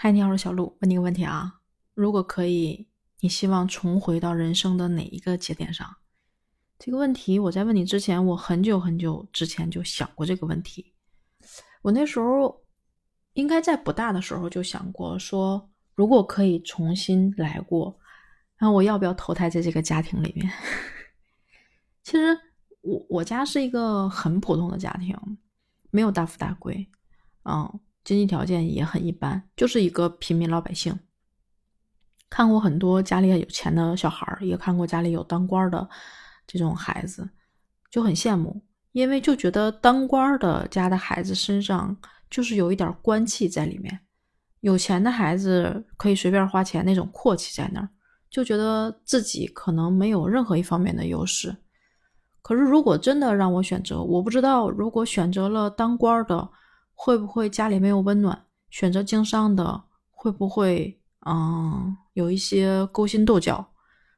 嗨，你好，我是小鹿。问你个问题啊，如果可以，你希望重回到人生的哪一个节点上？这个问题我在问你之前，我很久很久之前就想过这个问题。我那时候应该在不大的时候就想过，说如果可以重新来过，那我要不要投胎在这个家庭里面？其实我我家是一个很普通的家庭，没有大富大贵，嗯。经济条件也很一般，就是一个平民老百姓。看过很多家里有钱的小孩也看过家里有当官的这种孩子，就很羡慕，因为就觉得当官的家的孩子身上就是有一点官气在里面。有钱的孩子可以随便花钱，那种阔气在那儿，就觉得自己可能没有任何一方面的优势。可是如果真的让我选择，我不知道如果选择了当官的。会不会家里没有温暖？选择经商的会不会嗯有一些勾心斗角？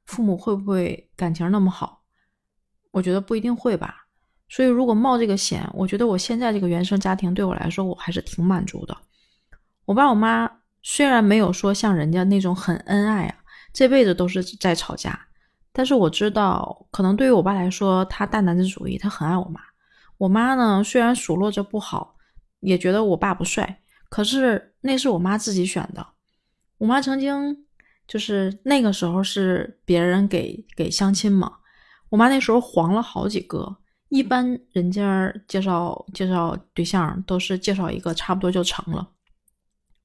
父母会不会感情那么好？我觉得不一定会吧。所以如果冒这个险，我觉得我现在这个原生家庭对我来说我还是挺满足的。我爸我妈虽然没有说像人家那种很恩爱啊，这辈子都是在吵架，但是我知道，可能对于我爸来说，他大男子主义，他很爱我妈。我妈呢，虽然数落着不好。也觉得我爸不帅，可是那是我妈自己选的。我妈曾经就是那个时候是别人给给相亲嘛，我妈那时候黄了好几个。一般人家介绍介绍对象都是介绍一个差不多就成了，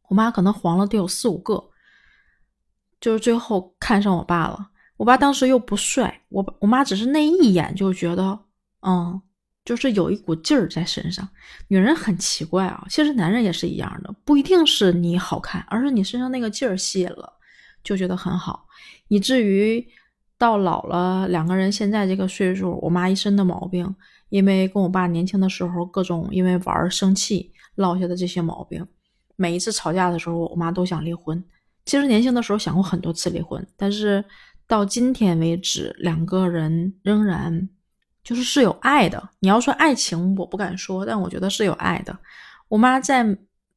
我妈可能黄了得有四五个，就是最后看上我爸了。我爸当时又不帅，我我妈只是那一眼就觉得，嗯。就是有一股劲儿在身上，女人很奇怪啊，其实男人也是一样的，不一定是你好看，而是你身上那个劲儿吸引了，就觉得很好，以至于到老了，两个人现在这个岁数，我妈一身的毛病，因为跟我爸年轻的时候各种因为玩生气落下的这些毛病，每一次吵架的时候，我妈都想离婚。其实年轻的时候想过很多次离婚，但是到今天为止，两个人仍然。就是是有爱的。你要说爱情，我不敢说，但我觉得是有爱的。我妈在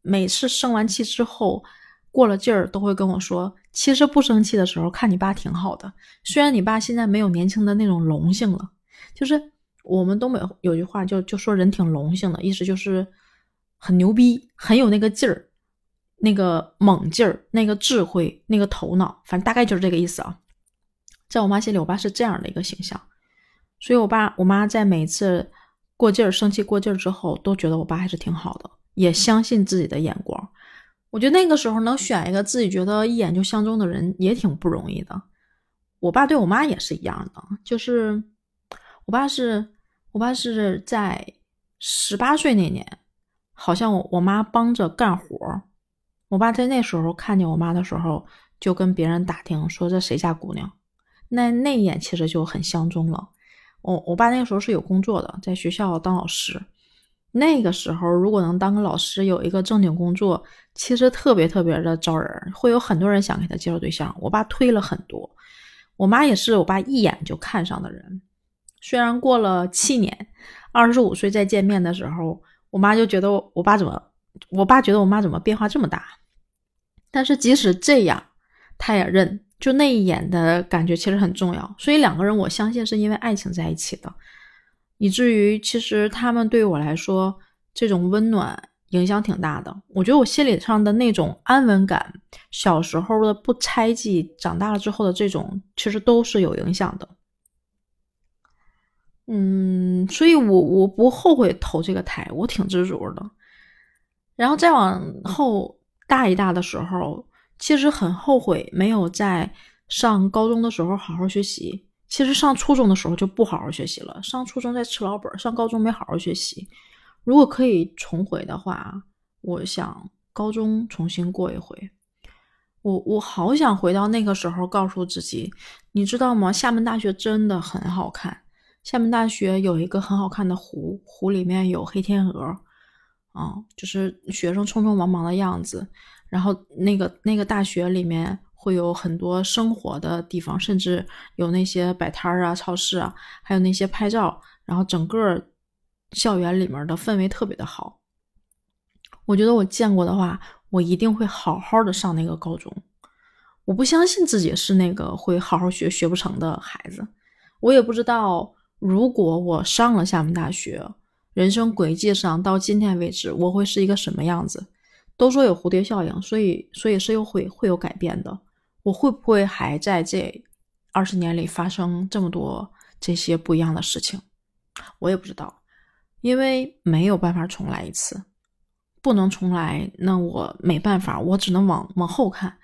每次生完气之后，过了劲儿，都会跟我说：“其实不生气的时候，看你爸挺好的。虽然你爸现在没有年轻的那种龙性了，就是我们东北有句话，就就说人挺龙性的，意思就是很牛逼，很有那个劲儿，那个猛劲儿，那个智慧，那个头脑，反正大概就是这个意思啊。在我妈心里，我爸是这样的一个形象。”所以，我爸我妈在每次过劲儿、生气过劲儿之后，都觉得我爸还是挺好的，也相信自己的眼光。我觉得那个时候能选一个自己觉得一眼就相中的人，也挺不容易的。我爸对我妈也是一样的，就是我爸是我爸是在十八岁那年，好像我我妈帮着干活儿，我爸在那时候看见我妈的时候，就跟别人打听说这谁家姑娘，那那一眼其实就很相中了。我我爸那个时候是有工作的，在学校当老师。那个时候如果能当个老师，有一个正经工作，其实特别特别的招人，会有很多人想给他介绍对象。我爸推了很多，我妈也是我爸一眼就看上的人。虽然过了七年，二十五岁再见面的时候，我妈就觉得我爸怎么，我爸觉得我妈怎么变化这么大。但是即使这样，他也认。就那一眼的感觉其实很重要，所以两个人我相信是因为爱情在一起的，以至于其实他们对我来说这种温暖影响挺大的。我觉得我心理上的那种安稳感，小时候的不猜忌，长大了之后的这种，其实都是有影响的。嗯，所以我我不后悔投这个胎，我挺知足的。然后再往后大一大的时候。其实很后悔没有在上高中的时候好好学习。其实上初中的时候就不好好学习了。上初中在吃老本，上高中没好好学习。如果可以重回的话，我想高中重新过一回。我我好想回到那个时候，告诉自己，你知道吗？厦门大学真的很好看。厦门大学有一个很好看的湖，湖里面有黑天鹅，啊，就是学生匆匆忙忙的样子。然后那个那个大学里面会有很多生活的地方，甚至有那些摆摊儿啊、超市啊，还有那些拍照。然后整个校园里面的氛围特别的好。我觉得我见过的话，我一定会好好的上那个高中。我不相信自己是那个会好好学学不成的孩子。我也不知道，如果我上了厦门大学，人生轨迹上到今天为止，我会是一个什么样子？都说有蝴蝶效应，所以所以是又会会有改变的。我会不会还在这二十年里发生这么多这些不一样的事情？我也不知道，因为没有办法重来一次。不能重来，那我没办法，我只能往往后看，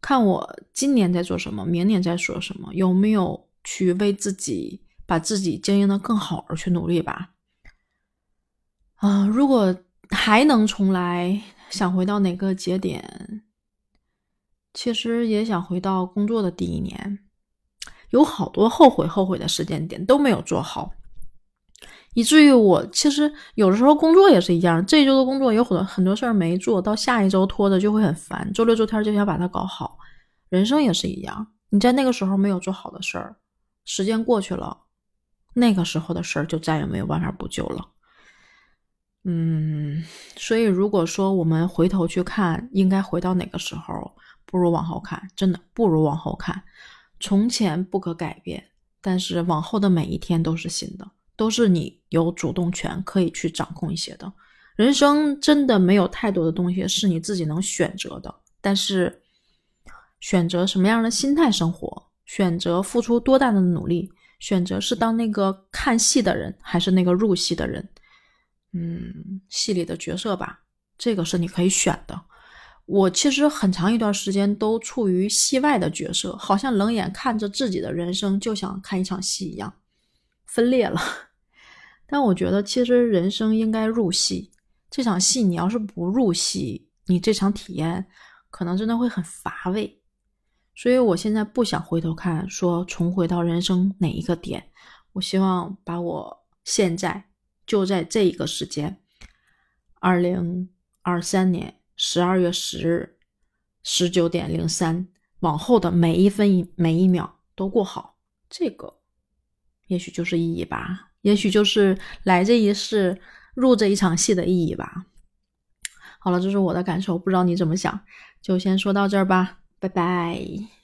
看我今年在做什么，明年在说什么，有没有去为自己把自己经营的更好而去努力吧。啊，如果还能重来，想回到哪个节点？其实也想回到工作的第一年，有好多后悔后悔的时间点都没有做好。以至于我其实有的时候工作也是一样，这一周的工作有很多很多事儿没做到，下一周拖着就会很烦。周六周天就想把它搞好，人生也是一样。你在那个时候没有做好的事儿，时间过去了，那个时候的事儿就再也没有办法补救了。嗯，所以如果说我们回头去看，应该回到哪个时候，不如往后看，真的不如往后看。从前不可改变，但是往后的每一天都是新的。都是你有主动权可以去掌控一些的，人生真的没有太多的东西是你自己能选择的。但是，选择什么样的心态生活，选择付出多大的努力，选择是当那个看戏的人，还是那个入戏的人，嗯，戏里的角色吧，这个是你可以选的。我其实很长一段时间都处于戏外的角色，好像冷眼看着自己的人生，就像看一场戏一样，分裂了。但我觉得，其实人生应该入戏。这场戏，你要是不入戏，你这场体验可能真的会很乏味。所以我现在不想回头看，说重回到人生哪一个点。我希望把我现在就在这一个时间，二零二三年十二月十日十九点零三往后的每一分每一秒都过好。这个也许就是意义吧。也许就是来这一世入这一场戏的意义吧。好了，这是我的感受，不知道你怎么想，就先说到这儿吧，拜拜。